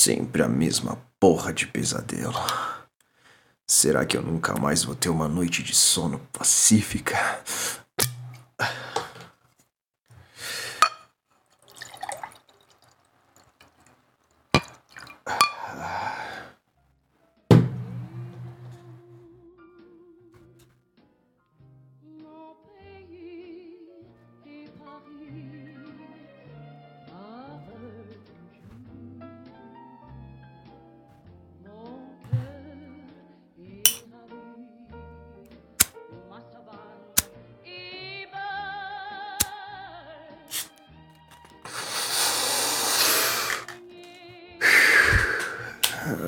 Sempre a mesma porra de pesadelo. Será que eu nunca mais vou ter uma noite de sono pacífica?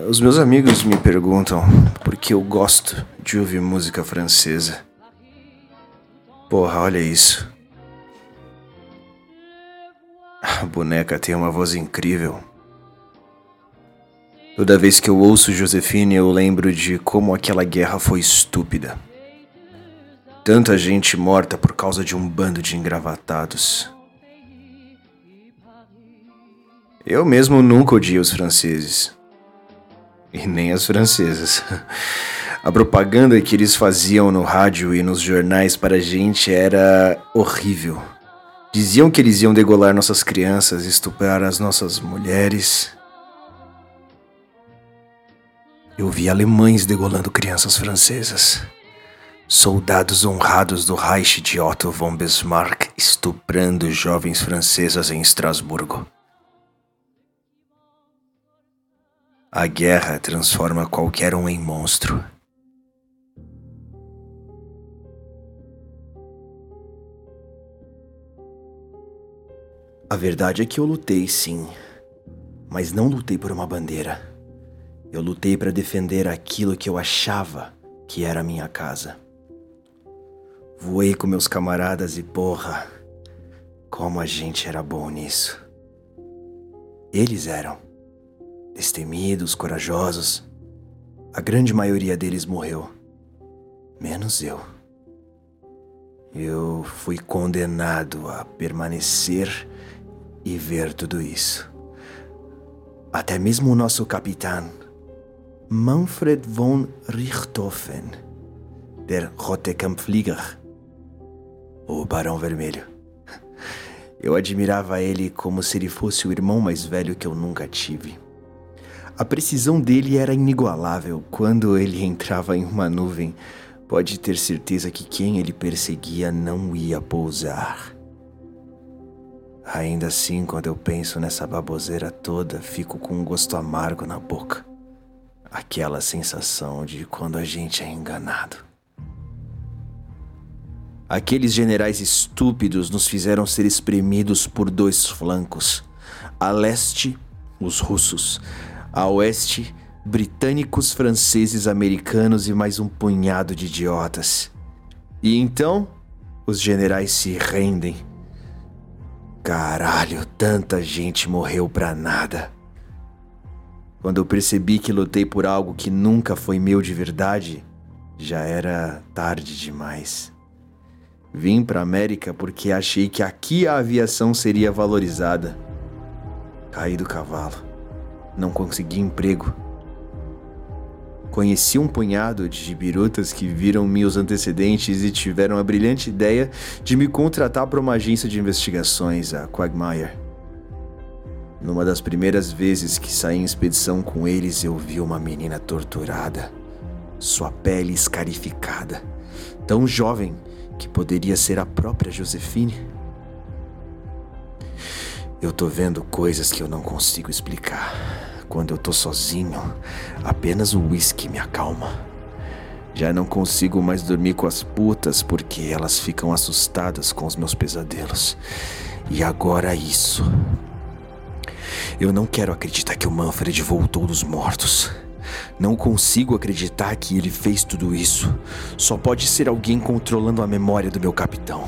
Os meus amigos me perguntam por que eu gosto de ouvir música francesa. Porra, olha isso. A boneca tem uma voz incrível. Toda vez que eu ouço Josefine, eu lembro de como aquela guerra foi estúpida. Tanta gente morta por causa de um bando de engravatados. Eu mesmo nunca odiei os franceses. E nem as francesas. A propaganda que eles faziam no rádio e nos jornais para a gente era horrível. Diziam que eles iam degolar nossas crianças, estuprar as nossas mulheres. Eu vi alemães degolando crianças francesas. Soldados honrados do Reich de Otto von Bismarck estuprando jovens francesas em Estrasburgo. A guerra transforma qualquer um em monstro. A verdade é que eu lutei, sim, mas não lutei por uma bandeira. Eu lutei para defender aquilo que eu achava que era minha casa. Voei com meus camaradas e porra, como a gente era bom nisso. Eles eram destemidos, corajosos. A grande maioria deles morreu, menos eu. Eu fui condenado a permanecer e ver tudo isso. Até mesmo o nosso capitão, Manfred von Richthofen, der Rote Kampflieger, o Barão Vermelho. Eu admirava ele como se ele fosse o irmão mais velho que eu nunca tive. A precisão dele era inigualável. Quando ele entrava em uma nuvem, pode ter certeza que quem ele perseguia não ia pousar. Ainda assim, quando eu penso nessa baboseira toda, fico com um gosto amargo na boca. Aquela sensação de quando a gente é enganado. Aqueles generais estúpidos nos fizeram ser espremidos por dois flancos. A leste, os russos. A oeste, britânicos, franceses, americanos e mais um punhado de idiotas. E então, os generais se rendem. Caralho, tanta gente morreu pra nada. Quando eu percebi que lutei por algo que nunca foi meu de verdade, já era tarde demais. Vim pra América porque achei que aqui a aviação seria valorizada. Caí do cavalo. Não consegui emprego. Conheci um punhado de birutas que viram meus antecedentes e tiveram a brilhante ideia de me contratar para uma agência de investigações, a Quagmire. Numa das primeiras vezes que saí em expedição com eles, eu vi uma menina torturada, sua pele escarificada, tão jovem que poderia ser a própria Josefine. Eu tô vendo coisas que eu não consigo explicar. Quando eu tô sozinho, apenas o uísque me acalma. Já não consigo mais dormir com as putas porque elas ficam assustadas com os meus pesadelos. E agora isso. Eu não quero acreditar que o Manfred voltou dos mortos. Não consigo acreditar que ele fez tudo isso. Só pode ser alguém controlando a memória do meu capitão.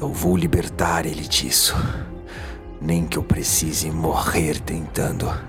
Eu vou libertar ele disso. Nem que eu precise morrer tentando.